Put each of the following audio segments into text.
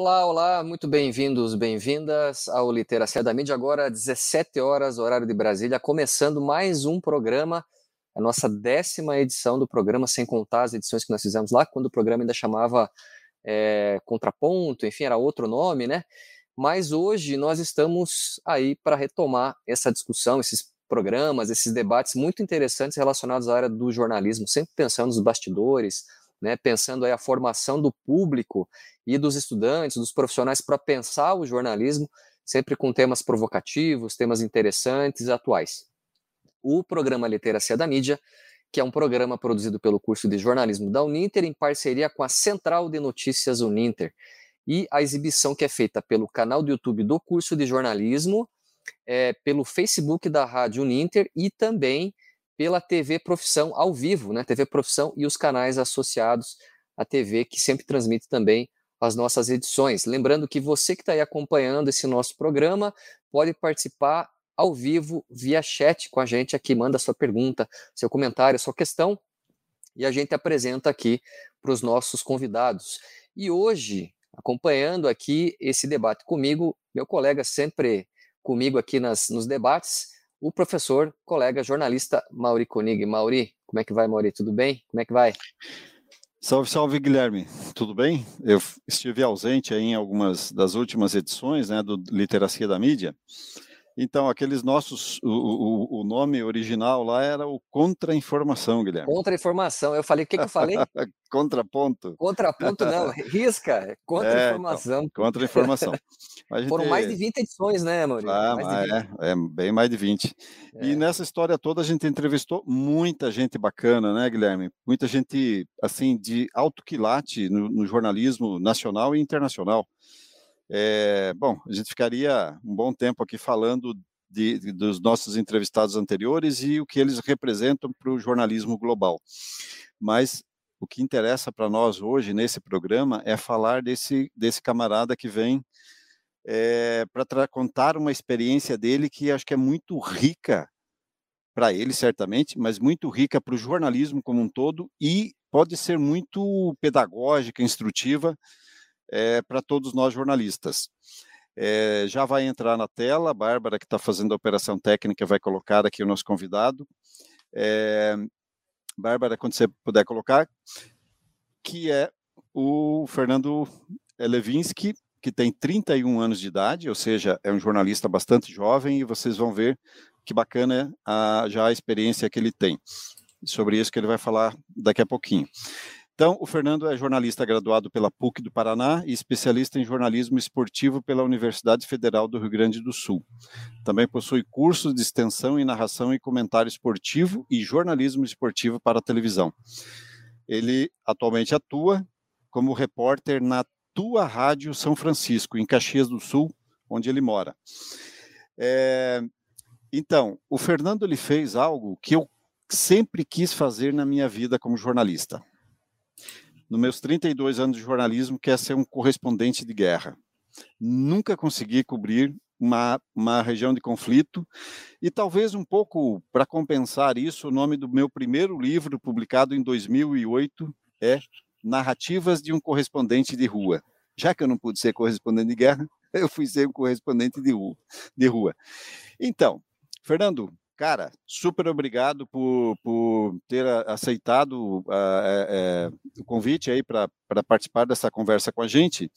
Olá, olá, muito bem-vindos, bem-vindas ao Literacia da Mídia, agora 17 horas, horário de Brasília, começando mais um programa, a nossa décima edição do programa, sem contar as edições que nós fizemos lá, quando o programa ainda chamava é, Contraponto, enfim, era outro nome, né? Mas hoje nós estamos aí para retomar essa discussão, esses programas, esses debates muito interessantes relacionados à área do jornalismo, sempre pensando nos bastidores, né, pensando aí a formação do público e dos estudantes, dos profissionais para pensar o jornalismo, sempre com temas provocativos, temas interessantes atuais. O programa Literacia da Mídia, que é um programa produzido pelo curso de jornalismo da Uninter em parceria com a Central de Notícias Uninter, e a exibição que é feita pelo canal do YouTube do curso de jornalismo, é, pelo Facebook da Rádio Uninter e também pela TV Profissão ao vivo, né? TV Profissão e os canais associados à TV, que sempre transmite também as nossas edições. Lembrando que você que está aí acompanhando esse nosso programa pode participar ao vivo via chat com a gente aqui, manda sua pergunta, seu comentário, sua questão e a gente apresenta aqui para os nossos convidados. E hoje, acompanhando aqui esse debate comigo, meu colega sempre comigo aqui nas, nos debates, o professor, colega jornalista Mauri Konig. Mauri, como é que vai, Mauri? Tudo bem? Como é que vai? Salve, salve, Guilherme. Tudo bem? Eu estive ausente em algumas das últimas edições né, do Literacia da Mídia, então, aqueles nossos, o, o, o, nome original lá era o Contra-Informação, Guilherme. Contra-Informação, eu falei, o que, que eu falei? Contraponto. Contraponto não, risca, Contra-Informação. É, então, Contra-Informação. Foram mais de 20 edições, né, Maurício? Ah, mas é, é, bem mais de 20. É. E nessa história toda a gente entrevistou muita gente bacana, né, Guilherme? Muita gente, assim, de alto quilate no, no jornalismo nacional e internacional. É, bom, a gente ficaria um bom tempo aqui falando de, de, dos nossos entrevistados anteriores e o que eles representam para o jornalismo global. Mas o que interessa para nós hoje nesse programa é falar desse, desse camarada que vem é, para contar uma experiência dele que acho que é muito rica para ele, certamente, mas muito rica para o jornalismo como um todo e pode ser muito pedagógica, instrutiva é, para todos nós jornalistas. É, já vai entrar na tela, a Bárbara, que está fazendo a operação técnica, vai colocar aqui o nosso convidado. É, Bárbara, quando você puder colocar, que é o Fernando Levinsky, que tem 31 anos de idade, ou seja, é um jornalista bastante jovem, e vocês vão ver que bacana a, já a experiência que ele tem. Sobre isso que ele vai falar daqui a pouquinho. Então, o Fernando é jornalista graduado pela PUC do Paraná e especialista em jornalismo esportivo pela Universidade Federal do Rio Grande do Sul. Também possui cursos de extensão em narração e comentário esportivo e jornalismo esportivo para televisão. Ele atualmente atua como repórter na Tua Rádio São Francisco, em Caxias do Sul, onde ele mora. É, então, o Fernando ele fez algo que eu sempre quis fazer na minha vida como jornalista nos meus 32 anos de jornalismo, que é ser um correspondente de guerra. Nunca consegui cobrir uma, uma região de conflito, e talvez um pouco para compensar isso, o nome do meu primeiro livro, publicado em 2008, é Narrativas de um Correspondente de Rua. Já que eu não pude ser correspondente de guerra, eu fui ser um correspondente de rua. De rua. Então, Fernando, Cara, super obrigado por, por ter aceitado uh, é, o convite aí para participar dessa conversa com a gente.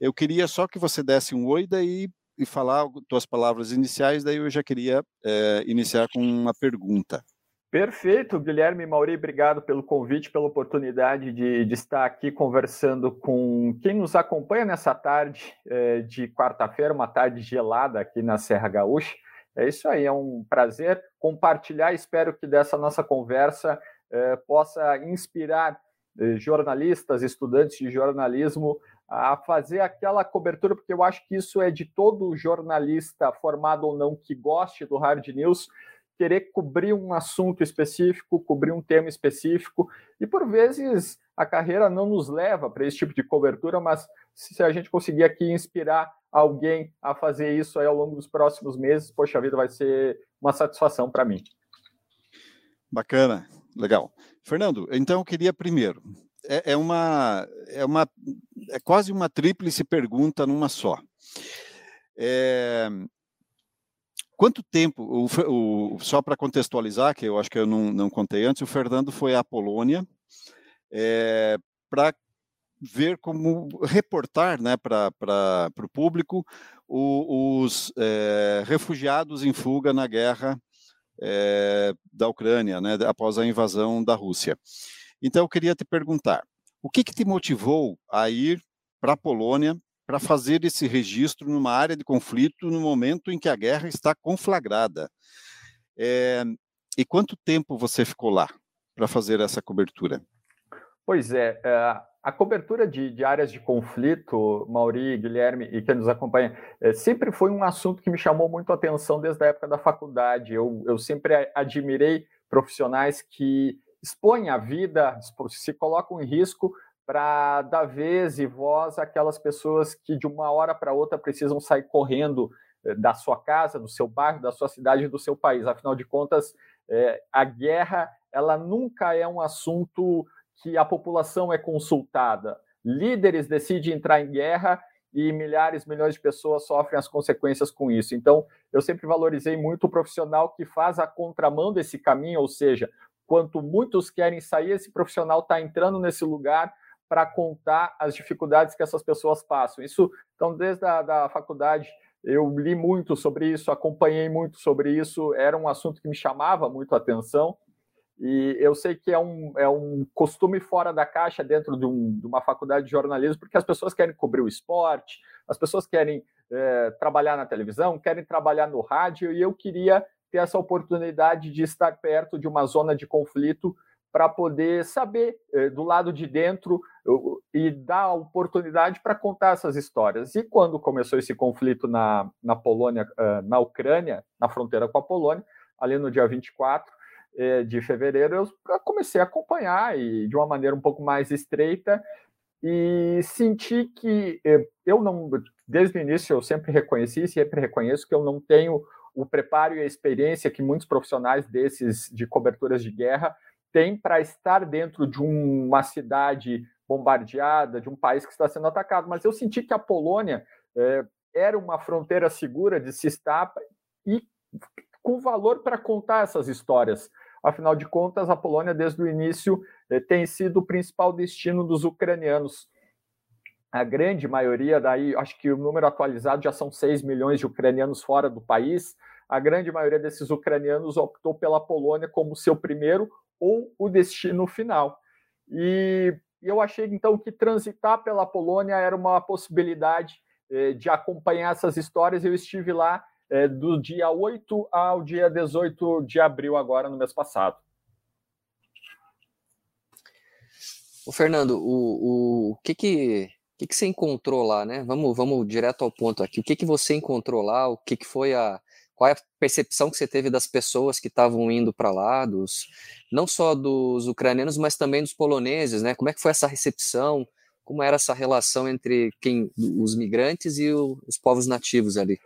Eu queria só que você desse um oi daí e falar suas palavras iniciais, daí eu já queria é, iniciar com uma pergunta. Perfeito, Guilherme Mauri, obrigado pelo convite, pela oportunidade de, de, estar aqui conversando com quem nos acompanha nessa tarde é, de quarta-feira, uma tarde gelada aqui na Serra Gaúcha. É isso aí, é um prazer compartilhar. Espero que dessa nossa conversa eh, possa inspirar eh, jornalistas, estudantes de jornalismo a fazer aquela cobertura, porque eu acho que isso é de todo jornalista, formado ou não, que goste do hard news, querer cobrir um assunto específico, cobrir um tema específico, e por vezes a carreira não nos leva para esse tipo de cobertura, mas se a gente conseguir aqui inspirar alguém a fazer isso aí ao longo dos próximos meses, poxa vida, vai ser uma satisfação para mim. Bacana, legal. Fernando, então eu queria primeiro é, é, uma, é uma, é quase uma tríplice pergunta numa só. É, quanto tempo, o, o, só para contextualizar, que eu acho que eu não, não contei antes, o Fernando foi à Polônia é, para ver como reportar né, para o público os é, refugiados em fuga na guerra é, da Ucrânia, né, após a invasão da Rússia. Então, eu queria te perguntar, o que, que te motivou a ir para a Polônia para fazer esse registro numa área de conflito no momento em que a guerra está conflagrada? É, e quanto tempo você ficou lá para fazer essa cobertura? Pois é a cobertura de, de, áreas de conflito, Mauri, Guilherme e quem nos acompanha, é, sempre foi um assunto que me chamou muito a atenção desde a época da faculdade. Eu, eu sempre admirei profissionais que expõem a vida, se colocam em risco para dar vez e voz àquelas pessoas que de uma hora para outra precisam sair correndo é, da sua casa, do seu bairro, da sua cidade, do seu país. Afinal de contas, é, a guerra ela nunca é um assunto que a população é consultada. Líderes decidem entrar em guerra e milhares, milhões de pessoas sofrem as consequências com isso. Então, eu sempre valorizei muito o profissional que faz a contramão desse caminho, ou seja, quanto muitos querem sair, esse profissional está entrando nesse lugar para contar as dificuldades que essas pessoas passam. Isso, então, desde a da faculdade, eu li muito sobre isso, acompanhei muito sobre isso, era um assunto que me chamava muito a atenção. E eu sei que é um, é um costume fora da caixa dentro de, um, de uma faculdade de jornalismo, porque as pessoas querem cobrir o esporte, as pessoas querem é, trabalhar na televisão, querem trabalhar no rádio, e eu queria ter essa oportunidade de estar perto de uma zona de conflito para poder saber é, do lado de dentro eu, e dar oportunidade para contar essas histórias. E quando começou esse conflito na, na Polônia, uh, na Ucrânia, na fronteira com a Polônia, ali no dia 24, eh, de fevereiro, eu comecei a acompanhar e de uma maneira um pouco mais estreita e senti que eh, eu não, desde o início, eu sempre reconheci, sempre reconheço que eu não tenho o preparo e a experiência que muitos profissionais desses de coberturas de guerra têm para estar dentro de uma cidade bombardeada, de um país que está sendo atacado. Mas eu senti que a Polônia eh, era uma fronteira segura de se estar e com valor para contar essas histórias. Afinal de contas, a Polônia, desde o início, eh, tem sido o principal destino dos ucranianos. A grande maioria, daí, acho que o número atualizado já são 6 milhões de ucranianos fora do país. A grande maioria desses ucranianos optou pela Polônia como seu primeiro ou o destino final. E eu achei então que transitar pela Polônia era uma possibilidade eh, de acompanhar essas histórias. Eu estive lá é, do dia 8 ao dia 18 de abril, agora no mês passado. O Fernando, o, o, que, que, que, que você encontrou lá, né? Vamos, vamos direto ao ponto aqui. O que, que você encontrou lá? O que, que foi a. Qual é a percepção que você teve das pessoas que estavam indo para lá, dos, não só dos ucranianos, mas também dos poloneses, né? Como é que foi essa recepção? Como era essa relação entre quem, os migrantes e o, os povos nativos ali?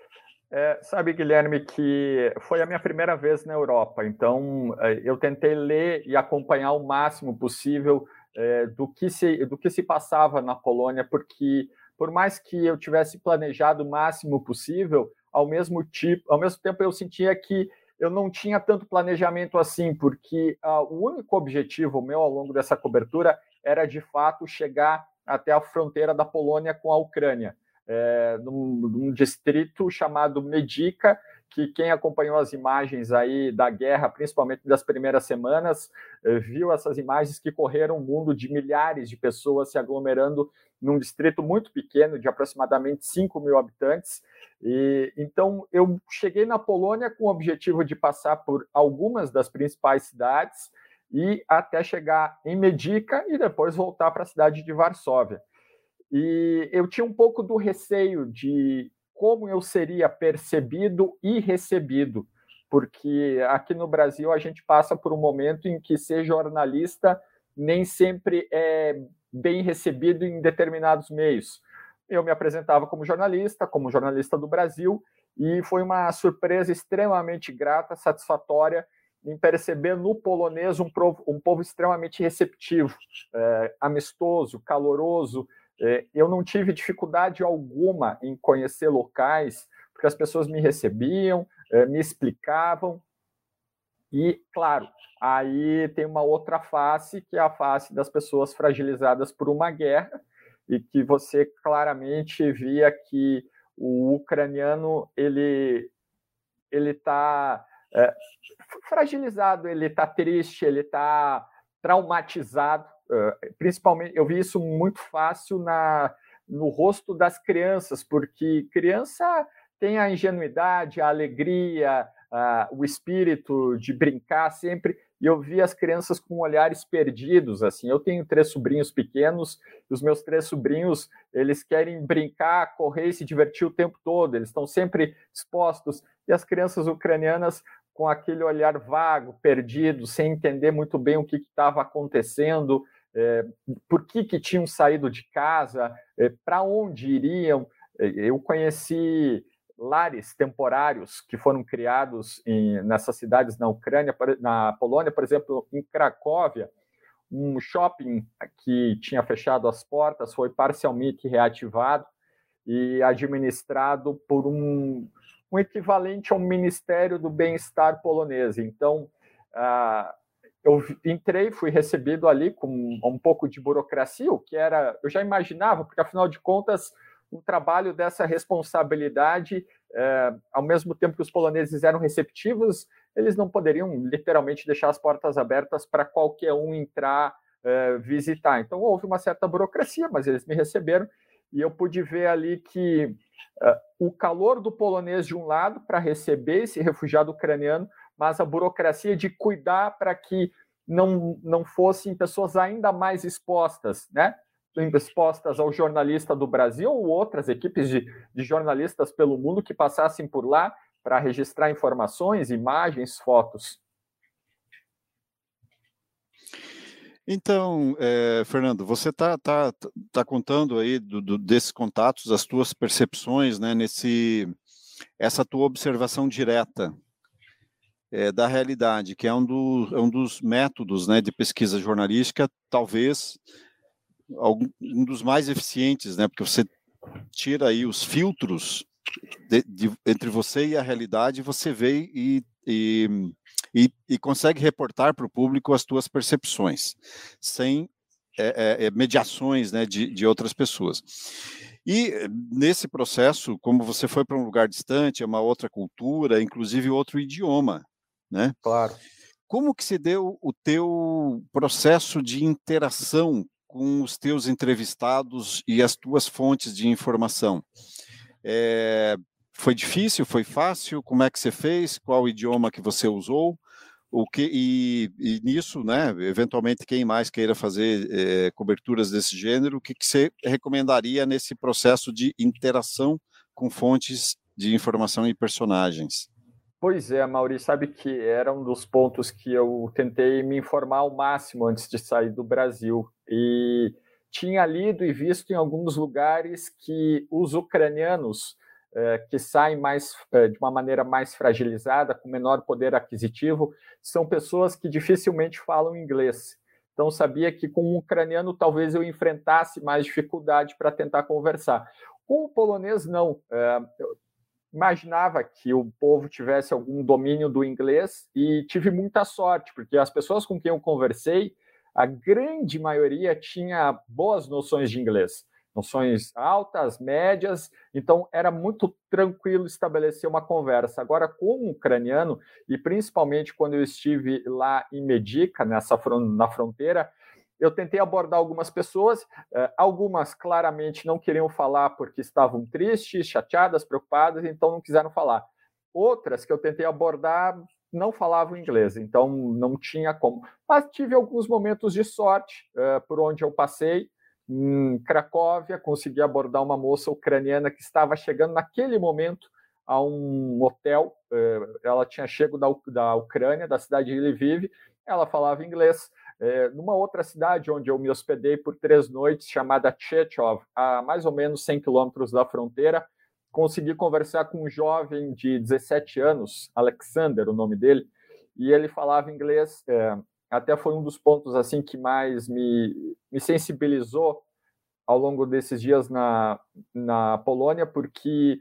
É, sabe, Guilherme, que foi a minha primeira vez na Europa, então é, eu tentei ler e acompanhar o máximo possível é, do, que se, do que se passava na Polônia, porque por mais que eu tivesse planejado o máximo possível, ao mesmo, tipo, ao mesmo tempo eu sentia que eu não tinha tanto planejamento assim, porque uh, o único objetivo meu ao longo dessa cobertura era de fato chegar até a fronteira da Polônia com a Ucrânia é, num, num, distrito chamado Medica, que quem acompanhou as imagens aí da guerra, principalmente das primeiras semanas, é, viu essas imagens que correram o mundo de milhares de pessoas se aglomerando num distrito muito pequeno, de aproximadamente 5 mil habitantes. E, então, eu cheguei na Polônia com o objetivo de passar por algumas das principais cidades e até chegar em Medica e depois voltar para a cidade de Varsóvia. E eu tinha um pouco do receio de como eu seria percebido e recebido, porque aqui no Brasil a gente passa por um momento em que ser jornalista nem sempre é bem recebido em determinados meios. Eu me apresentava como jornalista, como jornalista do Brasil, e foi uma surpresa extremamente grata, satisfatória em perceber no polonês um povo, um povo extremamente receptivo, é, amistoso, caloroso. É, eu não tive dificuldade alguma em conhecer locais, porque as pessoas me recebiam, é, me explicavam. E, claro, aí tem uma outra face, que é a face das pessoas fragilizadas por uma guerra, e que você claramente via que o ucraniano ele ele está é, fragilizado, ele está triste, ele está traumatizado. Principalmente, eu vi isso muito fácil na, no rosto das crianças, porque criança tem a ingenuidade, a alegria, a, o espírito de brincar sempre e eu vi as crianças com olhares perdidos, assim. Eu tenho três sobrinhos pequenos, e os meus três sobrinhos, eles querem brincar, correr e se divertir o tempo todo, eles estão sempre expostos. E as crianças ucranianas com aquele olhar vago, perdido, sem entender muito bem o que estava acontecendo, é, por que, que tinham saído de casa, é, para onde iriam. É, eu conheci lares temporários que foram criados em, nessas cidades na Ucrânia, na Polônia, por exemplo, em Cracóvia, um shopping que tinha fechado as portas foi parcialmente reativado e administrado por um, um equivalente ao Ministério do Bem-Estar polonês. Então, uh, eu entrei, fui recebido ali com um pouco de burocracia, o que era, eu já imaginava, porque afinal de contas um trabalho dessa responsabilidade, é, ao mesmo tempo que os poloneses eram receptivos, eles não poderiam literalmente deixar as portas abertas para qualquer um entrar, é, visitar. Então houve uma certa burocracia, mas eles me receberam e eu pude ver ali que é, o calor do polonês de um lado para receber esse refugiado ucraniano, mas a burocracia de cuidar para que não, não fossem pessoas ainda mais expostas, né? expostas ao jornalista do Brasil ou outras equipes de, de jornalistas pelo mundo que passassem por lá para registrar informações, imagens, fotos. Então, é, Fernando, você está tá, tá contando aí do, do, desses contatos, as tuas percepções, né, nesse, essa tua observação direta é, da realidade, que é um, do, é um dos métodos né, de pesquisa jornalística, talvez um dos mais eficientes, né? Porque você tira aí os filtros de, de, entre você e a realidade, você vê e, e, e, e consegue reportar para o público as tuas percepções, sem é, é, é, mediações né, de, de outras pessoas. E nesse processo, como você foi para um lugar distante, é uma outra cultura, inclusive outro idioma, né? Claro. Como que se deu o teu processo de interação com os teus entrevistados e as tuas fontes de informação. É, foi difícil? Foi fácil? Como é que você fez? Qual idioma que você usou? O que e, e nisso, né? Eventualmente, quem mais queira fazer é, coberturas desse gênero, o que, que você recomendaria nesse processo de interação com fontes de informação e personagens? Pois é, Mauri, sabe que era um dos pontos que eu tentei me informar ao máximo antes de sair do Brasil. E tinha lido e visto em alguns lugares que os ucranianos eh, que saem mais eh, de uma maneira mais fragilizada, com menor poder aquisitivo, são pessoas que dificilmente falam inglês. Então sabia que com um ucraniano talvez eu enfrentasse mais dificuldade para tentar conversar. Com o polonês não. Eh, imaginava que o povo tivesse algum domínio do inglês e tive muita sorte, porque as pessoas com quem eu conversei, a grande maioria tinha boas noções de inglês, noções altas, médias, então era muito tranquilo estabelecer uma conversa. Agora, com o ucraniano, e principalmente quando eu estive lá em Medica, nessa na fronteira, eu tentei abordar algumas pessoas, eh, algumas claramente não queriam falar porque estavam tristes, chateadas, preocupadas, então não quiseram falar. Outras que eu tentei abordar não falavam inglês, então não tinha como. Mas tive alguns momentos de sorte eh, por onde eu passei. Em Cracóvia, consegui abordar uma moça ucraniana que estava chegando naquele momento a um hotel. Eh, ela tinha chego da, da Ucrânia, da cidade de Lviv, ela falava inglês é, numa outra cidade onde eu me hospedei por três noites, chamada Chechov, a mais ou menos 100 quilômetros da fronteira, consegui conversar com um jovem de 17 anos, Alexander, o nome dele, e ele falava inglês. É, até foi um dos pontos assim que mais me, me sensibilizou ao longo desses dias na, na Polônia, porque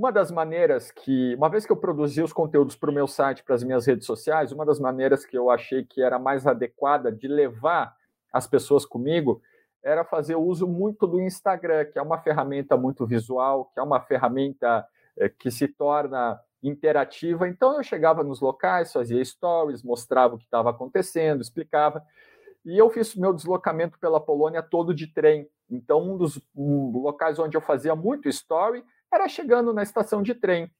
uma das maneiras que, uma vez que eu produzi os conteúdos para o meu site, para as minhas redes sociais, uma das maneiras que eu achei que era mais adequada de levar as pessoas comigo era fazer uso muito do Instagram, que é uma ferramenta muito visual, que é uma ferramenta é, que se torna interativa. Então eu chegava nos locais, fazia stories, mostrava o que estava acontecendo, explicava. E eu fiz meu deslocamento pela Polônia todo de trem. Então um dos um, locais onde eu fazia muito story era chegando na estação de trem.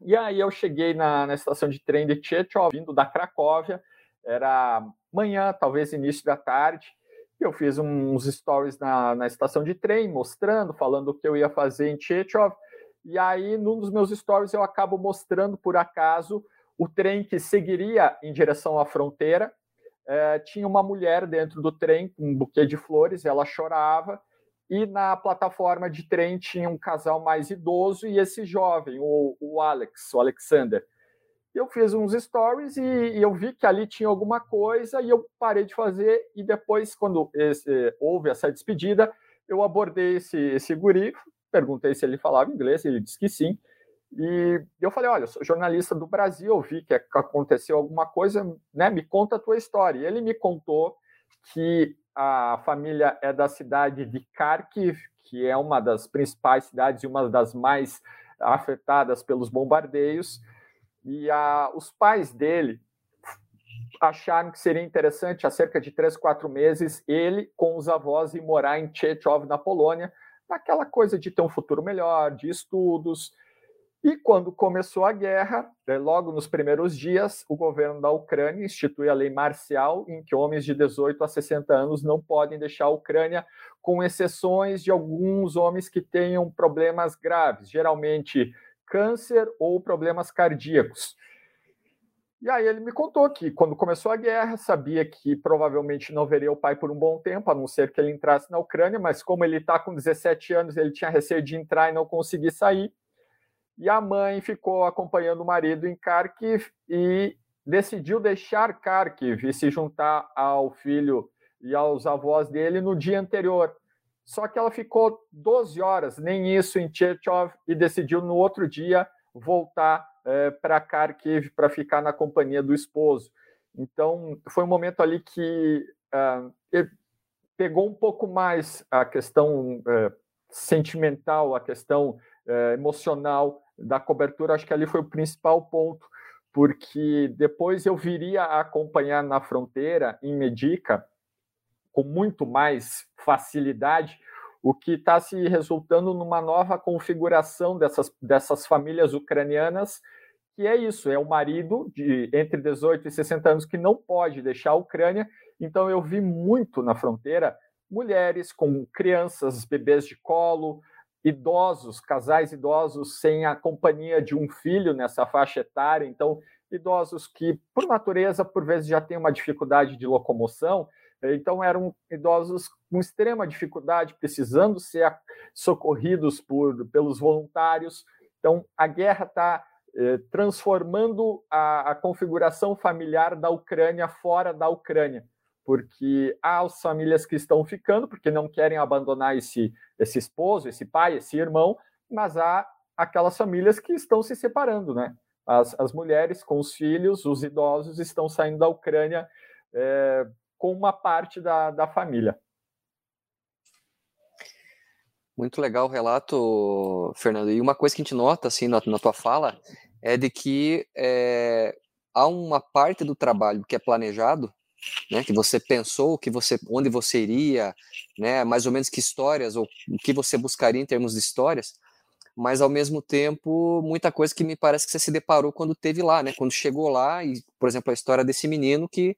E aí eu cheguei na, na estação de trem de Tchetchov, vindo da Cracóvia, era manhã, talvez início da tarde. Eu fiz uns stories na, na estação de trem, mostrando, falando o que eu ia fazer em Tchetchov. E aí, num dos meus stories, eu acabo mostrando, por acaso, o trem que seguiria em direção à fronteira. É, tinha uma mulher dentro do trem com um buquê de flores, ela chorava e na plataforma de trem tinha um casal mais idoso e esse jovem, o, o Alex, o Alexander. Eu fiz uns stories e, e, eu vi que ali tinha alguma coisa e eu parei de fazer e depois, quando esse, houve essa despedida, eu abordei esse, esse guri, perguntei se ele falava inglês, ele disse que sim, e eu falei, olha, eu sou jornalista do Brasil, eu vi que aconteceu alguma coisa, né, me conta a tua história. E ele me contou que a família é da cidade de Kharkiv, que é uma das principais cidades e uma das mais afetadas pelos bombardeios. E a, os pais dele acharam que seria interessante, há cerca de três, quatro meses, ele com os avós ir morar em Tchetchov, na Polônia, naquela coisa de ter um futuro melhor, de estudos, e quando começou a guerra, né, logo nos primeiros dias, o governo da Ucrânia institui a lei marcial em que homens de 18 a 60 anos não podem deixar a Ucrânia, com exceções de alguns homens que tenham problemas graves, geralmente câncer ou problemas cardíacos. E aí ele me contou que quando começou a guerra, sabia que provavelmente não veria o pai por um bom tempo, a não ser que ele entrasse na Ucrânia, mas como ele está com 17 anos, ele tinha receio de entrar e não conseguir sair e a mãe ficou acompanhando o marido em Kharkiv e decidiu deixar Kharkiv e se juntar ao filho e aos avós dele no dia anterior. Só que ela ficou 12 horas, nem isso, em Cherchov e decidiu no outro dia voltar é, para Kharkiv para ficar na companhia do esposo. Então, foi um momento ali que uh, pegou um pouco mais a questão uh, sentimental, a questão uh, emocional da cobertura, acho que ali foi o principal ponto, porque depois eu viria a acompanhar na fronteira, em Medica, com muito mais facilidade, o que está se resultando numa nova configuração dessas, dessas famílias ucranianas, que é isso, é o marido de entre 18 e 60 anos que não pode deixar a Ucrânia. Então eu vi muito na fronteira mulheres com crianças, bebês de colo, idosos, casais idosos sem a companhia de um filho nessa faixa etária, então idosos que por natureza por vezes já têm uma dificuldade de locomoção, então eram idosos com extrema dificuldade, precisando ser socorridos por pelos voluntários. Então a guerra está eh, transformando a, a configuração familiar da Ucrânia fora da Ucrânia porque há as famílias que estão ficando porque não querem abandonar esse, esse esposo, esse pai, esse irmão, mas há aquelas famílias que estão se separando, né? As, as mulheres com os filhos, os idosos estão saindo da Ucrânia é, com uma parte da, da família. Muito legal o relato, Fernando. E uma coisa que a gente nota assim na, na tua fala é de que é, há uma parte do trabalho que é planejado né, que você pensou, que você, onde você iria, né, mais ou menos que histórias ou o que você buscaria em termos de histórias, mas ao mesmo tempo muita coisa que me parece que você se deparou quando teve lá, né, quando chegou lá e, por exemplo, a história desse menino que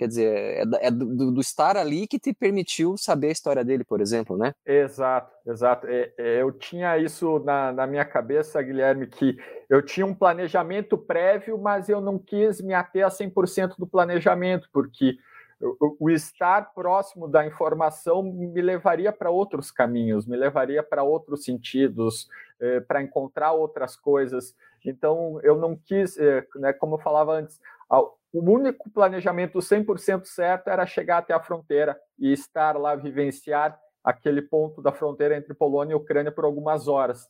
Quer dizer, é, é do, do, estar ali que te permitiu saber a história dele, por exemplo, né? Exato, exato. É, é, eu tinha isso na, na minha cabeça, Guilherme, que eu tinha um planejamento prévio, mas eu não quis me ater a 100% do planejamento, porque o, o estar próximo da informação me levaria para outros caminhos, me levaria para outros sentidos, é, para encontrar outras coisas. Então, eu não quis, é, né, como eu falava antes, o único planejamento 100% certo era chegar até a fronteira e estar lá, vivenciar aquele ponto da fronteira entre Polônia e Ucrânia por algumas horas.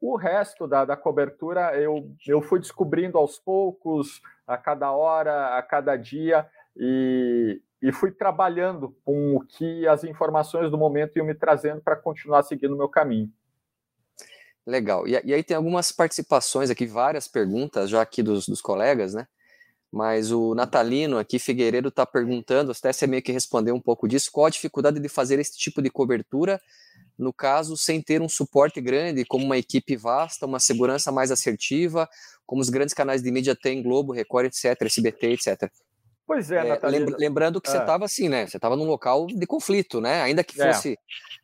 O resto da, da cobertura eu, eu fui descobrindo aos poucos, a cada hora, a cada dia, e, e fui trabalhando com o que as informações do momento iam me trazendo para continuar seguindo o meu caminho. Legal. E, e, aí tem algumas participações aqui, várias perguntas já aqui dos, dos colegas, né? Mas o Natalino aqui, Figueiredo, está perguntando, até você meio que respondeu um pouco disso, qual a dificuldade de fazer esse tipo de cobertura, no caso, sem ter um suporte grande, como uma equipe vasta, uma segurança mais assertiva, como os grandes canais de mídia têm, Globo, Record, etc., SBT, etc. Pois é, é Natalino. Lembrando que é. você estava assim, né? Você estava num local de conflito, né? Ainda que é. fosse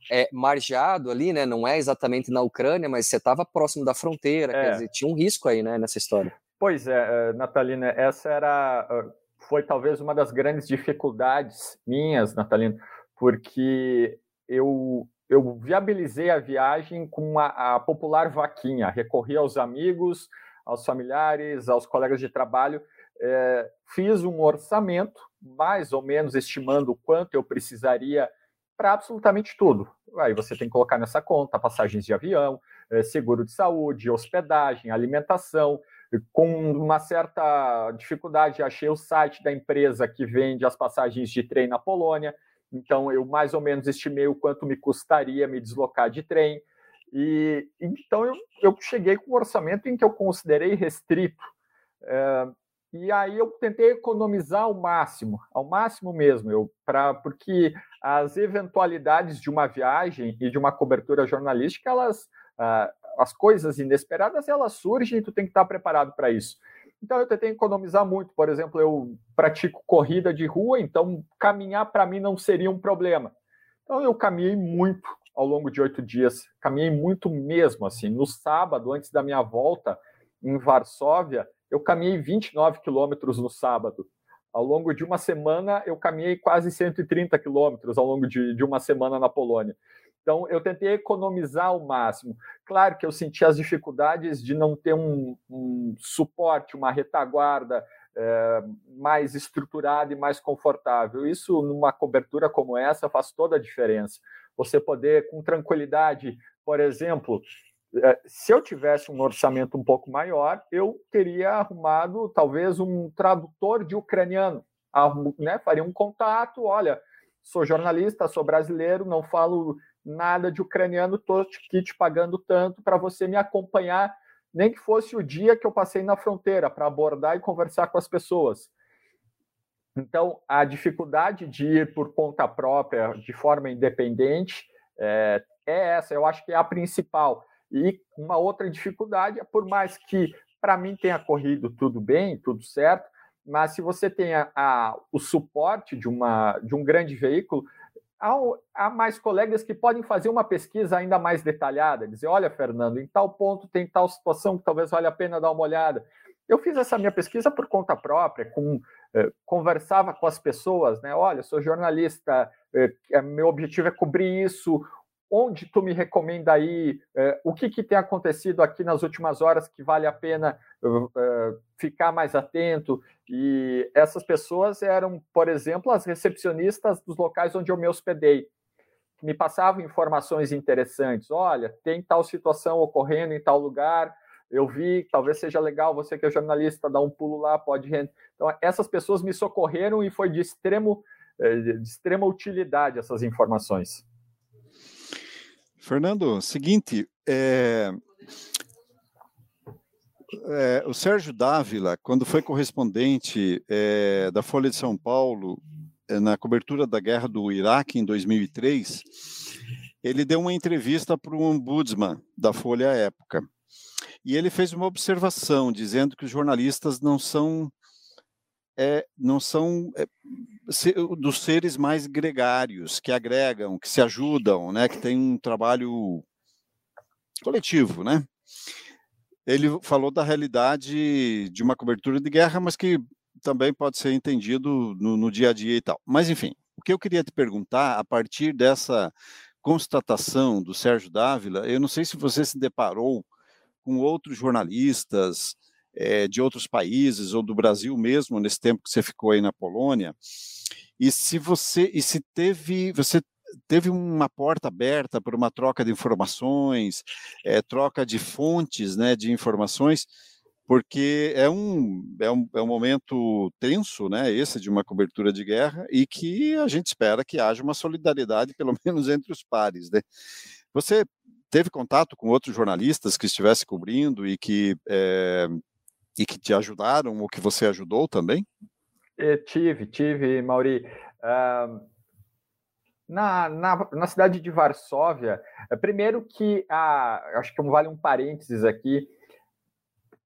é. é, margeado ali, né? Não é exatamente na Ucrânia, mas você estava próximo da fronteira, quer é. dizer, tinha um risco aí, né, nessa história. Pois é, eh, Natalina, essa era eh, foi talvez uma das grandes dificuldades minhas, Natalina, porque eu eu viabilizei a viagem com a, a popular vaquinha, recorri aos amigos, aos familiares, aos colegas de trabalho, é, fiz um orçamento, mais ou menos estimando quanto eu precisaria para absolutamente tudo. Aí você tem que colocar nessa conta passagens de avião, seguro de saúde, hospedagem, alimentação, com uma certa dificuldade, achei o site da empresa que vende as passagens de trem na Polônia. Então, eu mais ou menos estimei o quanto me custaria me deslocar de trem. E então eu, eu cheguei com um orçamento em que eu considerei restrito. É, e aí eu tentei economizar ao máximo, ao máximo mesmo, eu, pra, porque as eventualidades de uma viagem e de uma cobertura jornalística, elas, ah, as coisas inesperadas elas surgem e tu tem que estar preparado para isso. Então eu tentei economizar muito. Por exemplo, eu pratico corrida de rua, então caminhar para mim não seria um problema. Então eu caminhei muito ao longo de oito dias, caminhei muito mesmo. Assim, no sábado, antes da minha volta em Varsóvia, eu caminhei 29 quilômetros no sábado. Ao longo de uma semana, eu caminhei quase 130 quilômetros ao longo de, de uma semana na Polônia. Então, eu tentei economizar ao máximo. Claro que eu senti as dificuldades de não ter um, um suporte, uma retaguarda é, mais estruturada e mais confortável. Isso, numa cobertura como essa, faz toda a diferença. Você poder, com tranquilidade, por exemplo, é, se eu tivesse um orçamento um pouco maior, eu teria arrumado talvez um tradutor de ucraniano, né? faria um contato, olha, sou jornalista, sou brasileiro, não falo nada de ucraniano, aqui te pagando tanto para você me acompanhar, nem que fosse o dia que eu passei na fronteira, para abordar e conversar com as pessoas. Então, a dificuldade de ir por conta própria, de forma independente, é, é essa, eu acho que é a principal. E uma outra dificuldade é, por mais que para mim tenha corrido tudo bem, tudo certo, mas se você tem a, a, o suporte de, uma, de um grande veículo, há, mais colegas que podem fazer uma pesquisa ainda mais detalhada, dizer, olha, Fernando, em tal ponto tem tal situação que talvez valha a pena dar uma olhada. Eu fiz essa minha pesquisa por conta própria, com, eh, conversava com as pessoas, né? Olha, sou jornalista, eh, meu objetivo é cobrir isso, onde tu me recomenda aí, eh, o que, que tem acontecido aqui nas últimas horas que vale a pena uh, ficar mais atento. E essas pessoas eram, por exemplo, as recepcionistas dos locais onde eu me hospedei, que me passavam informações interessantes. Olha, tem tal situação ocorrendo em tal lugar, eu vi, talvez seja legal, você que é jornalista, dar um pulo lá, pode... Então, essas pessoas me socorreram e foi de, extremo, de extrema utilidade essas informações. Fernando, seguinte, é, é, o Sérgio Dávila, quando foi correspondente é, da Folha de São Paulo é, na cobertura da guerra do Iraque em 2003, ele deu uma entrevista para o ombudsman da Folha à época. E ele fez uma observação dizendo que os jornalistas não são é, não são é, se, dos seres mais gregários, que agregam, que se ajudam, né, que tem um trabalho coletivo, né? Ele falou da realidade de uma cobertura de guerra, mas que também pode ser entendido no, no dia a dia e tal. Mas, enfim, o que eu queria te perguntar, a partir dessa constatação do Sérgio Dávila, eu não sei se você se deparou com outros jornalistas é, de outros países ou do Brasil mesmo nesse tempo que você ficou aí na Polônia. E se você e se teve você teve uma porta aberta para uma troca de informações, é, troca de fontes, né, de informações, porque é um, é um, é um momento tenso, né, esse de uma cobertura de guerra, e que a gente espera que haja uma solidariedade, pelo menos entre os pares, né. Você teve contato com outros jornalistas que estivesse cobrindo e que, é, e que te ajudaram, ou que você ajudou também? Eu tive, tive, Mauri. Uh, na, na, na, cidade de Varsóvia, é, primeiro que, a, acho que vale um parênteses aqui,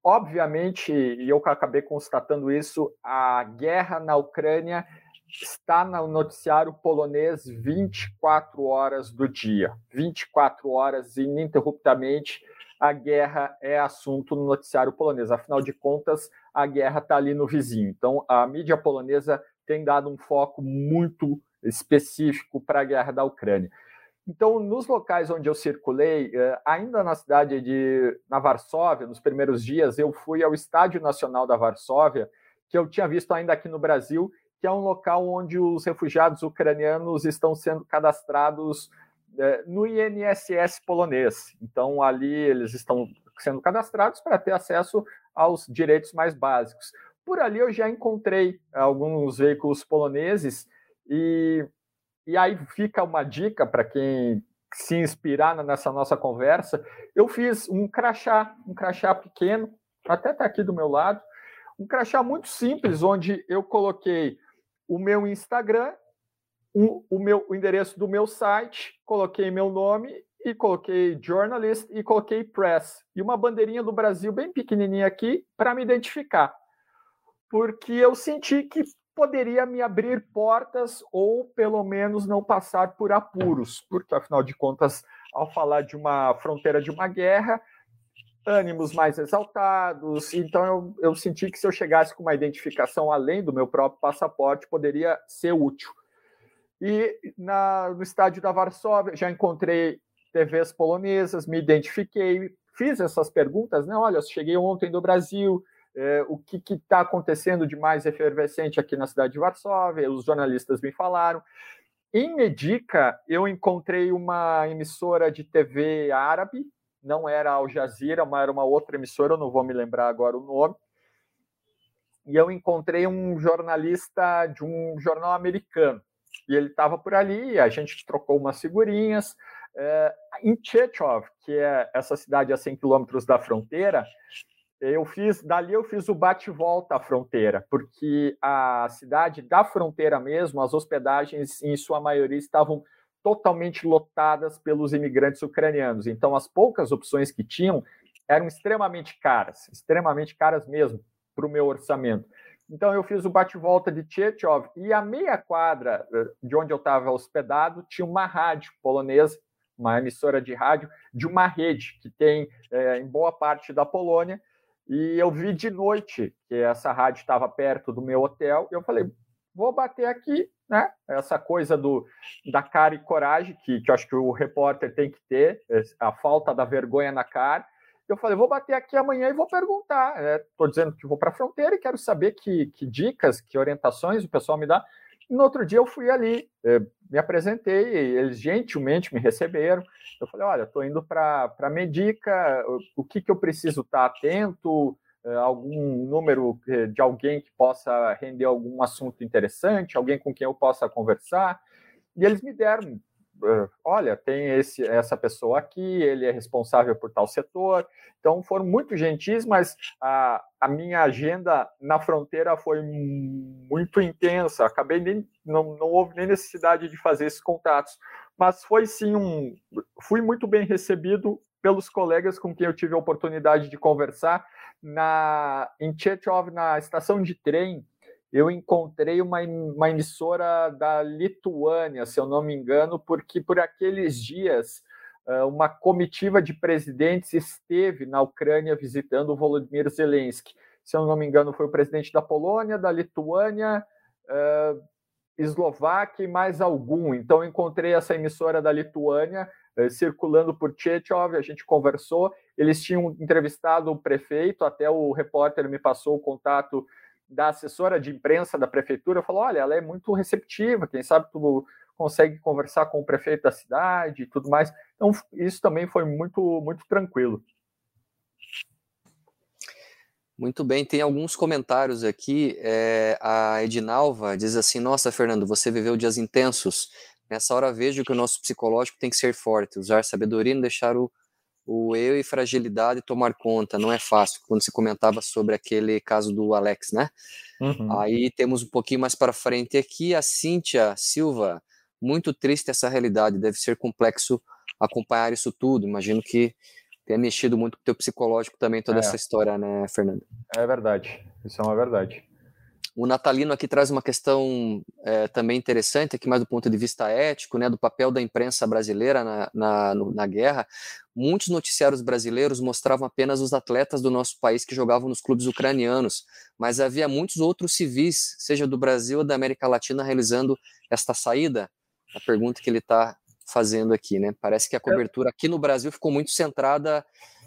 obviamente, e eu acabei constatando isso, a guerra na Ucrânia está no noticiário polonês 24 horas do dia. 24 horas ininterruptamente a guerra é assunto no noticiário polonês. Afinal de contas, a guerra está ali no vizinho. Então, a mídia polonesa tem dado um foco muito específico para a guerra da Ucrânia. Então, nos locais onde eu circulei, eh, ainda na cidade de na Varsóvia, nos primeiros dias, eu fui ao Estádio Nacional da Varsóvia, que eu tinha visto ainda aqui no Brasil, que é um local onde os refugiados ucranianos estão sendo cadastrados eh, no INSS polonês. Então, ali eles estão sendo cadastrados para ter acesso aos direitos mais básicos. Por ali eu já encontrei alguns veículos poloneses e, e aí fica uma dica para quem se inspirar nessa nossa conversa. Eu fiz um crachá, um crachá pequeno, até está aqui do meu lado, um crachá muito simples, onde eu coloquei o meu Instagram, um, o, meu, o endereço do meu site, coloquei meu nome e coloquei journalist e coloquei press. E uma bandeirinha do Brasil bem pequenininha aqui para me identificar. Porque eu senti que poderia me abrir portas ou pelo menos não passar por apuros, porque afinal de contas, ao falar de uma fronteira de uma guerra, ânimos mais exaltados, então eu, eu senti que se eu chegasse com uma identificação além do meu próprio passaporte, poderia ser útil. E na, no estádio da Varsóvia já encontrei TVs polonesas, me identifiquei, fiz essas perguntas, né? Olha, cheguei ontem do Brasil, é, o que está acontecendo de mais efervescente aqui na cidade de Varsóvia, os jornalistas me falaram. Em Medica, eu encontrei uma emissora de TV árabe, não era Al Jazeera, mas era uma outra emissora, eu não vou me lembrar agora o nome. E eu encontrei um jornalista de um jornal americano. E ele estava por ali, a gente trocou umas figurinhas. É, em Chechov, que é essa cidade a 100 quilômetros da fronteira, eu fiz, dali eu fiz o bate-volta à fronteira, porque a cidade da fronteira mesmo, as hospedagens, em sua maioria, estavam totalmente lotadas pelos imigrantes ucranianos. Então, as poucas opções que tinham eram extremamente caras, extremamente caras mesmo para o meu orçamento. Então, eu fiz o bate-volta de Chechov e a meia quadra eh, de onde eu estava hospedado tinha uma rádio polonesa, uma emissora de rádio de uma rede que tem é, em boa parte da Polônia e eu vi de noite que essa rádio estava perto do meu hotel, e eu falei, vou bater aqui, né? Essa coisa do, da cara e coragem, que, que eu acho que o repórter tem que ter, a falta da vergonha na cara. Eu falei, vou bater aqui amanhã e vou perguntar. Estou né? dizendo que vou para a fronteira e quero saber que, que dicas, que orientações o pessoal me dá. E no outro dia eu fui ali, eh, me apresentei, eles gentilmente me receberam. Eu falei, olha, estou indo para a Medica, o, o que, que eu preciso estar tá atento, eh, algum número eh, de alguém que possa render algum assunto interessante, alguém com quem eu possa conversar. E eles me deram olha, tem esse, essa pessoa aqui, ele é responsável por tal setor. Então foram muito gentis, mas a, a minha agenda na fronteira foi muito intensa. Acabei nem não, não houve nem necessidade de fazer esses contatos, mas foi sim um, fui muito bem recebido pelos colegas com quem eu tive a oportunidade de conversar na em Chechov, na estação de trem eu encontrei uma, uma emissora da Lituânia, se eu não me engano, porque por aqueles dias uma comitiva de presidentes esteve na Ucrânia visitando o Volodymyr Zelensky. Se eu não me engano, foi o presidente da Polônia, da Lituânia, Eslováquia e mais algum. Então, encontrei essa emissora da Lituânia eh, circulando por Tchetchov, a gente conversou. Eles tinham entrevistado o prefeito, até o repórter me passou o contato da assessora de imprensa da prefeitura. Falou: olha, ela é muito receptiva, quem sabe tu consegue conversar com o prefeito da cidade e tudo mais. Então, isso também foi muito, muito tranquilo. Muito bem, tem alguns comentários aqui. É, a Edinalva diz assim: Nossa, Fernando, você viveu dias intensos. Nessa hora vejo que o nosso psicológico tem que ser forte, usar sabedoria e não deixar o, o eu e fragilidade tomar conta. Não é fácil. Quando se comentava sobre aquele caso do Alex, né? Uhum. Aí temos um pouquinho mais para frente aqui a Cíntia Silva. Muito triste essa realidade. Deve ser complexo acompanhar isso tudo. Imagino que tenha mexido muito com o teu psicológico também toda é. essa história, né, Fernando? É verdade, isso é uma verdade. O Natalino aqui traz uma questão é, também interessante, aqui mais do ponto de vista ético, né, do papel da imprensa brasileira na, na, no, na guerra. Muitos noticiários brasileiros mostravam apenas os atletas do nosso país que jogavam nos clubes ucranianos, mas havia muitos outros civis, seja do Brasil ou da América Latina, realizando esta saída. A pergunta que ele está fazendo aqui, né? Parece que a é. cobertura aqui no Brasil ficou muito centrada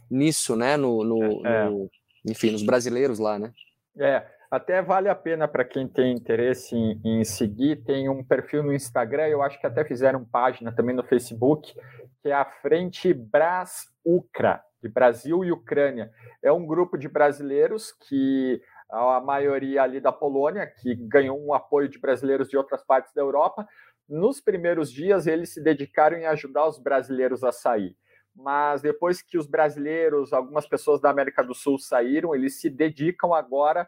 nisso, né? No, no, é. no enfim, nos brasileiros lá, né? É, até vale a pena para quem tem interesse em, em, seguir. Tem um perfil no Instagram, eu acho que até fizeram página também no Facebook, que é a Frente Bras Ucra, de Brasil e Ucrânia. É um grupo de brasileiros que a maioria ali da Polônia, que ganhou um apoio de brasileiros de outras partes da Europa, nos primeiros dias, eles se dedicaram em ajudar os brasileiros a sair. Mas depois que os brasileiros, algumas pessoas da América do Sul saíram, eles se dedicam agora,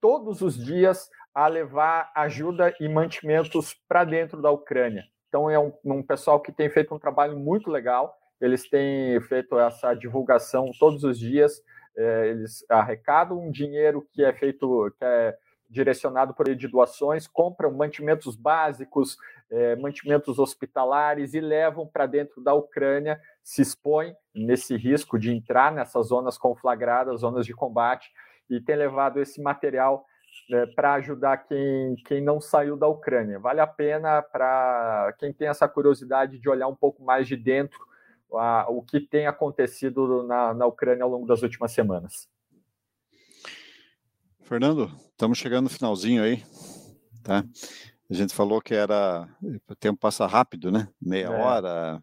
todos os dias, a levar ajuda e mantimentos para dentro da Ucrânia. Então, é um, um pessoal que tem feito um trabalho muito legal. Eles têm feito essa divulgação todos os dias. É, eles arrecadam um dinheiro que é feito, que é direcionado por de doações, compram mantimentos básicos, é, mantimentos hospitalares e levam para dentro da Ucrânia, se expõem nesse risco de entrar nessas zonas conflagradas, zonas de combate, e tem levado esse material é, para ajudar quem, quem não saiu da Ucrânia. Vale a pena para quem tem essa curiosidade de olhar um pouco mais de dentro a, o que tem acontecido na, na Ucrânia ao longo das últimas semanas. Fernando, estamos chegando no finalzinho aí, tá? A gente falou que era o tempo passa rápido, né? Meia é. hora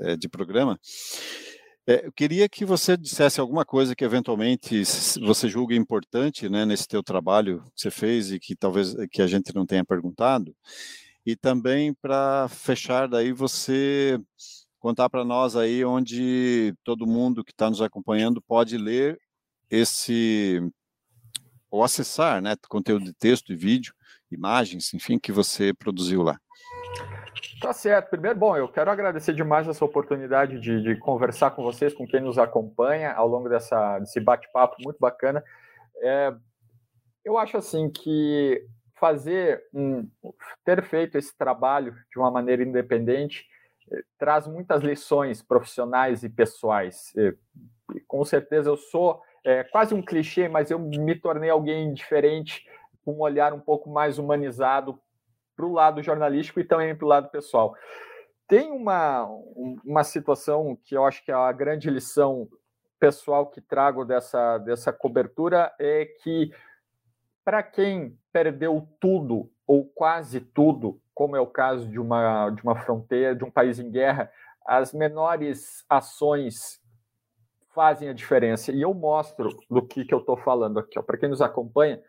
é, de programa. É, eu queria que você dissesse alguma coisa que eventualmente você julga importante, né, nesse teu trabalho que você fez e que talvez que a gente não tenha perguntado. E também para fechar daí você contar para nós aí onde todo mundo que está nos acompanhando pode ler esse ou acessar, né, conteúdo de texto e vídeo, imagens, enfim, que você produziu lá. Tá certo. Primeiro, bom, eu quero agradecer demais essa oportunidade de, de conversar com vocês, com quem nos acompanha ao longo dessa, desse bate-papo muito bacana. É, eu acho assim que fazer um, ter feito esse trabalho de uma maneira independente eh, traz muitas lições profissionais e pessoais. Com certeza eu sou é quase um clichê, mas eu me tornei alguém diferente, com um olhar um pouco mais humanizado para o lado jornalístico e também para o lado pessoal. Tem uma, uma situação que eu acho que é a grande lição pessoal que trago dessa, dessa cobertura é que, para quem perdeu tudo ou quase tudo, como é o caso de uma, de uma fronteira, de um país em guerra, as menores ações fazem a diferença. E eu mostro do que, que eu estou falando aqui. Para quem nos acompanha,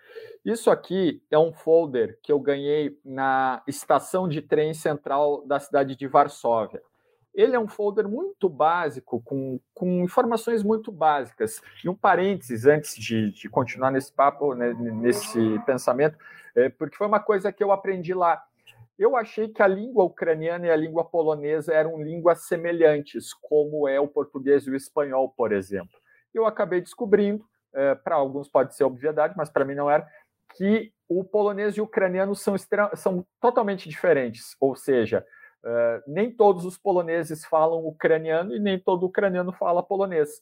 isso aqui é um folder que eu ganhei na estação de trem central da cidade de Varsóvia. Ele é um folder muito básico, com, com informações muito básicas. E um parênteses antes de, de continuar nesse papo, né, nesse pensamento, é, porque foi uma coisa que eu aprendi lá. Eu achei que a língua ucraniana e a língua polonesa eram línguas semelhantes, como é o português e o espanhol, por exemplo. Eu acabei descobrindo, é, para alguns pode ser obviedade, mas para mim não era, que o polonês e o ucraniano são, são totalmente diferentes, ou seja, é, nem todos os poloneses falam ucraniano e nem todo ucraniano fala polonês.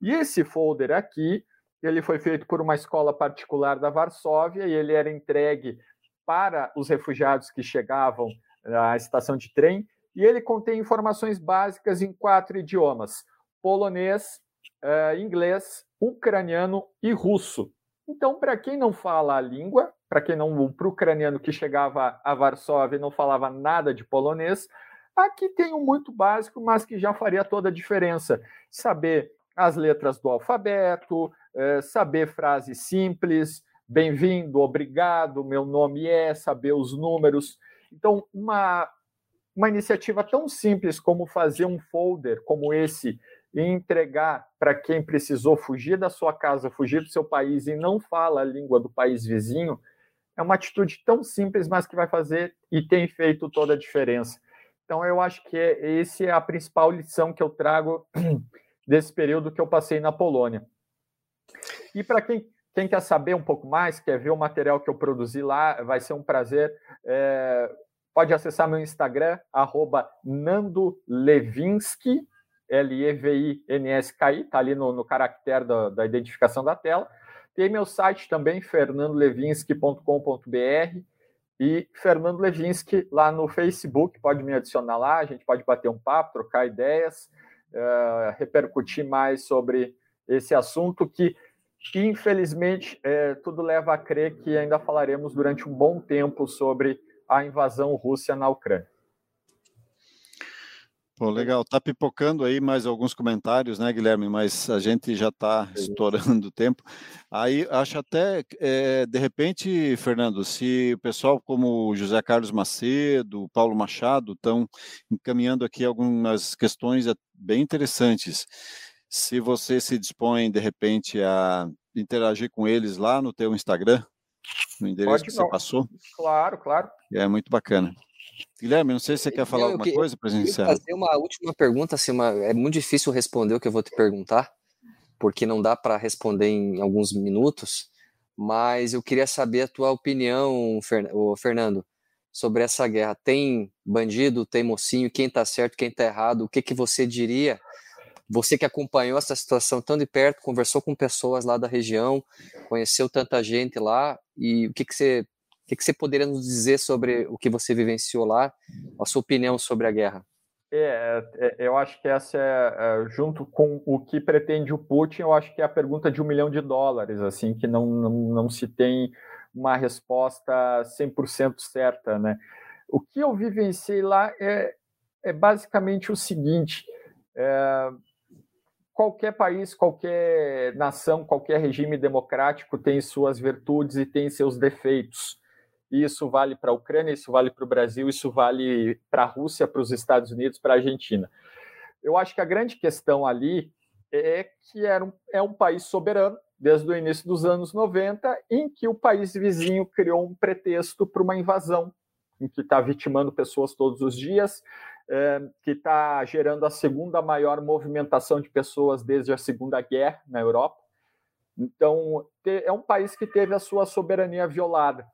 E esse folder aqui, ele foi feito por uma escola particular da Varsóvia e ele era entregue para os refugiados que chegavam à estação de trem, e ele contém informações básicas em quatro idiomas: polonês, uh, inglês, ucraniano e russo. Então, para quem não fala a língua, para quem não, para o ucraniano que chegava a Varsóvia e não falava nada de polonês, aqui tem um muito básico, mas que já faria toda a diferença. Saber as letras do alfabeto, é, saber frases simples, bem-vindo, obrigado, meu nome é, saber os números. Então, uma, uma iniciativa tão simples como fazer um folder como esse e entregar para quem precisou fugir da sua casa, fugir do seu país e não fala a língua do país vizinho, é uma atitude tão simples, mas que vai fazer e tem feito toda a diferença. Então, eu acho que é, esse é a principal lição que eu trago desse período que eu passei na Polônia. E para quem, quem quer saber um pouco mais, quer ver o material que eu produzi lá, vai ser um prazer. É, pode acessar meu Instagram, arroba Nando Levinsky, L-E-V-I-N-S-K-I, está ali no, no caractere da, da identificação da tela. Tem meu site também, fernandolevinsky.com.br e Fernando Levinsky lá no Facebook, pode me adicionar lá, a gente pode bater um papo, trocar ideias, uh, repercutir mais sobre esse assunto que, infelizmente, é, tudo leva a crer que ainda falaremos durante um bom tempo sobre a invasão russa na Ucrânia. Pô, legal. Tá pipocando aí mais alguns comentários, né, Guilherme? Mas a gente já está estourando o tempo. Aí acho até, é, de repente, Fernando, se o pessoal como o José Carlos Macedo, Paulo Machado estão encaminhando aqui algumas questões bem interessantes. Se você se dispõe, de repente, a interagir com eles lá no teu Instagram, no endereço Pode, que você passou. Claro, claro. É muito bacana. Guilherme, não sei se você quer falar alguma que, coisa para iniciar. fazer uma última pergunta, assim, uma, é muito difícil responder o que eu vou te perguntar, porque não dá para responder em alguns minutos, mas eu queria saber a tua opinião, Fernando, sobre essa guerra. Tem bandido, tem mocinho, quem está certo, quem está errado, o que, que você diria? Você que acompanhou essa situação tão de perto, conversou com pessoas lá da região, conheceu tanta gente lá, e o que, que você o que, que você poderia nos dizer sobre o que você vivenciou lá, a sua opinião sobre a guerra? É, é, eu acho que essa é, é, junto com o que pretende o Putin, eu acho que é a pergunta de um milhão de dólares, assim, que não, não, não se tem uma resposta 100% certa, né? O que eu vivenciei lá é, é basicamente o seguinte: é, qualquer país, qualquer nação, qualquer regime democrático tem suas virtudes e tem seus defeitos. Isso vale para a Ucrânia, isso vale para o Brasil, isso vale para a Rússia, para os Estados Unidos, para a Argentina. Eu acho que a grande questão ali é que era um, é um país soberano, desde o início dos anos 90, em que o país vizinho criou um pretexto para uma invasão, em que está vitimando pessoas todos os dias, que está gerando a segunda maior movimentação de pessoas desde a Segunda Guerra na Europa. Então, é um país que teve a sua soberania violada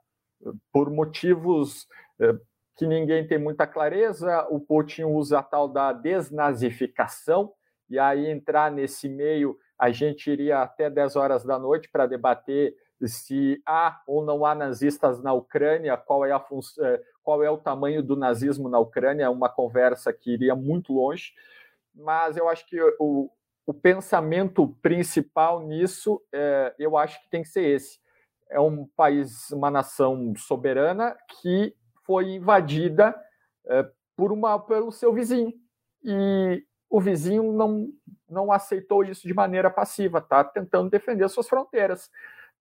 por motivos eh, que ninguém tem muita clareza, o Putin usa a tal da desnazificação, e aí entrar nesse meio, a gente iria até 10 horas da noite para debater se há ou não há nazistas na Ucrânia, qual é, eh, qual é o tamanho do nazismo na Ucrânia, é uma conversa que iria muito longe, mas eu acho que o, o pensamento principal nisso, é, eu acho que tem que ser esse é um país, uma nação soberana que foi invadida é, por uma, pelo seu vizinho. E o vizinho não, não aceitou isso de maneira passiva, está tentando defender suas fronteiras.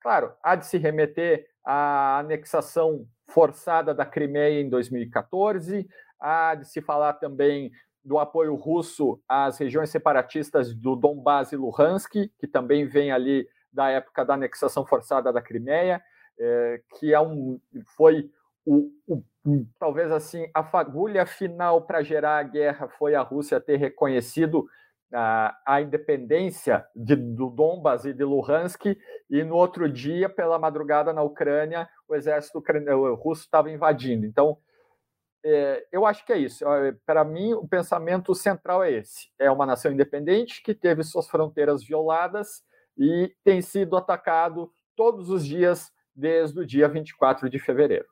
Claro, há de se remeter à anexação forçada da Crimeia em 2014, há de se falar também do apoio russo às regiões separatistas do Donbás e Luhansk, que também vem ali da época da anexação forçada da Crimeia, é, que é um, foi o, o, talvez assim a fagulha final para gerar a guerra foi a Rússia ter reconhecido a, independência de, do Donbas e de Luhansk e no outro dia pela madrugada na Ucrânia o exército o russo estava invadindo então é, eu acho que é isso. Para mim, o pensamento central é esse: é uma nação independente que teve suas fronteiras violadas e tem sido atacado todos os dias desde o dia 24 de fevereiro.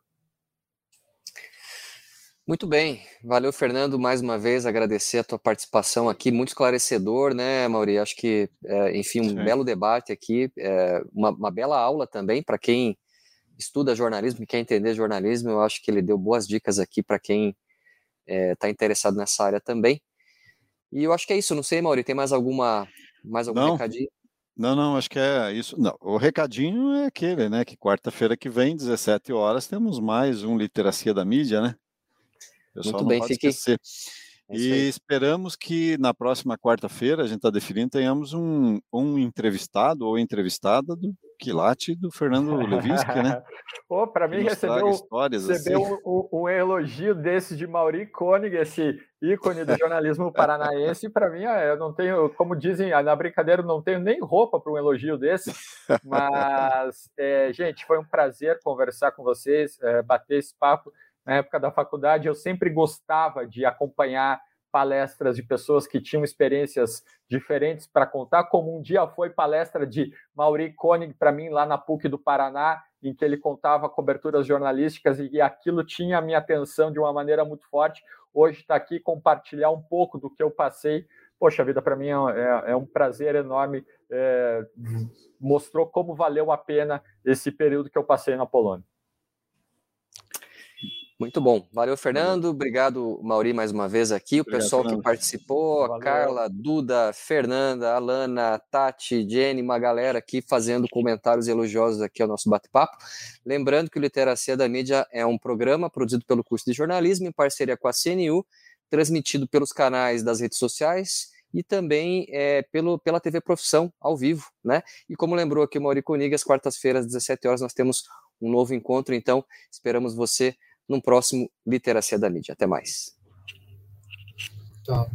Muito bem, valeu Fernando, mais uma vez agradecer a tua participação aqui, muito esclarecedor, né, Mauri? Acho que, é, enfim, um Sim. belo debate aqui, é, uma, uma, bela aula também para quem estuda jornalismo e quer entender jornalismo. Eu acho que ele deu boas dicas aqui para quem está é, tá interessado nessa área também. E eu acho que é isso. Não sei, Mauri, tem mais alguma mais algum não, recadinho? Não, não, acho que é isso. Não, o recadinho é aquele, né? Que quarta-feira que vem, 17 horas, temos mais um Literacia da Mídia, né? Muito bem, fique. Esquecer. É e esperamos que na próxima quarta-feira, a gente está definindo, tenhamos um, um entrevistado ou entrevistada do quilate do Fernando Levinsky, né? Pô, para mim recebeu, recebeu assim. um, um, elogio desse de Mauri Koenig, esse ícone do jornalismo paranaense, para mim, eu não tenho, como dizem na brincadeira, não tenho nem roupa para um elogio desse, mas, é, gente, foi um prazer conversar com vocês, é, bater esse papo, na época da faculdade, eu sempre gostava de acompanhar palestras de pessoas que tinham experiências diferentes para contar, como um dia foi palestra de Mauri Koenig para mim lá na PUC do Paraná, em que ele contava coberturas jornalísticas e aquilo tinha a minha atenção de uma maneira muito forte. Hoje está aqui compartilhar um pouco do que eu passei. Poxa vida, para mim é, é, é, um prazer enorme. É, mostrou como valeu a pena esse período que eu passei na Polônia. Muito bom. Valeu, Fernando. Obrigado, Mauri, mais uma vez aqui. O Obrigado, pessoal Fernando. que participou, a Carla, Duda, Fernanda, Alana, Tati, Jenny, uma galera aqui fazendo comentários elogiosos aqui ao nosso bate-papo. Lembrando que o Literacia da Mídia é um programa produzido pelo curso de jornalismo em parceria com a CNU, transmitido pelos canais das redes sociais e também é, pelo, pela TV Profissão ao vivo, né? E como lembrou aqui o Mauri Conig, às quartas-feiras, às 17 horas, nós temos um novo encontro, então esperamos você num próximo Literacia da Mídia. Até mais. Tchau.